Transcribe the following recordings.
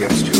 Yes.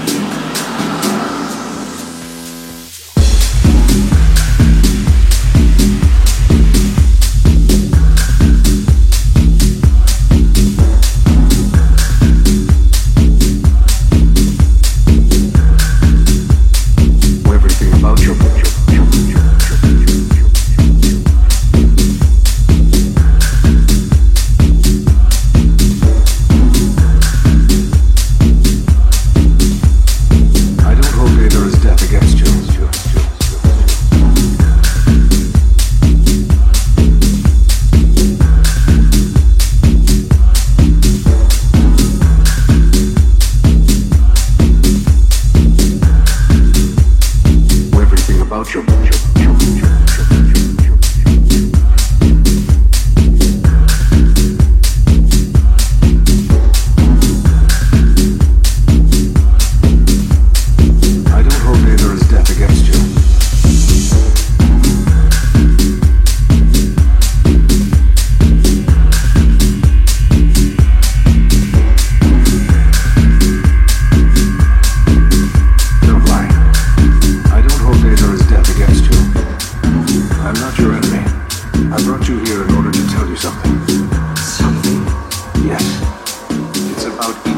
would be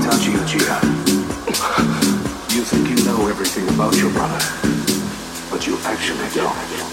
You think you know everything about your brother, but you actually don't.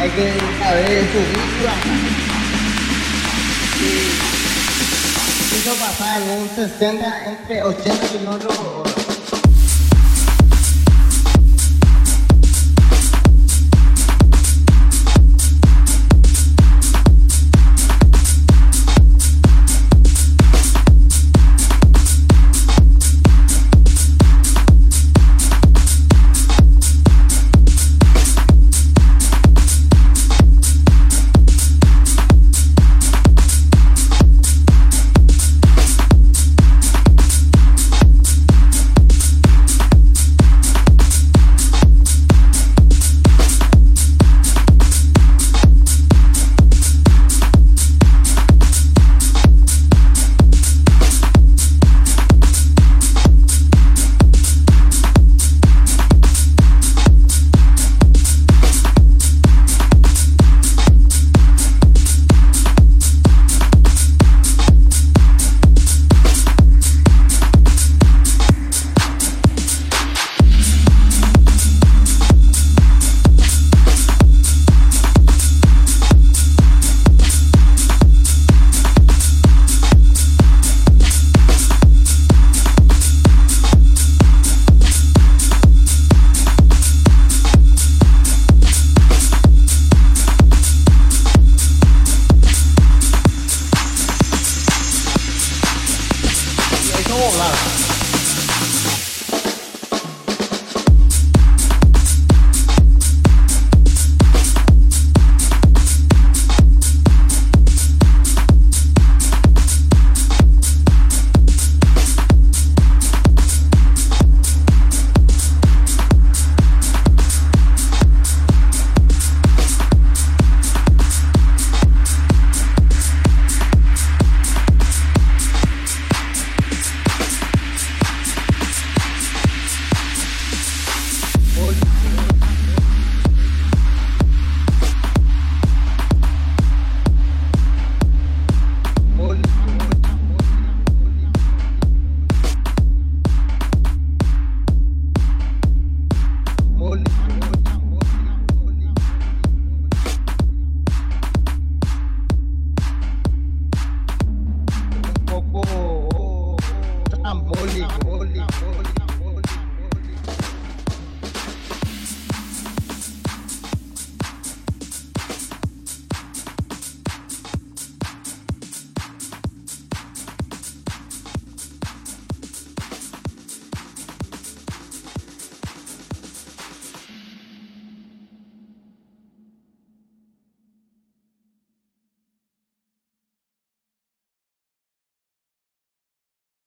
hay que saber acá y Quiso pasar en un 60, entre 80 kilómetros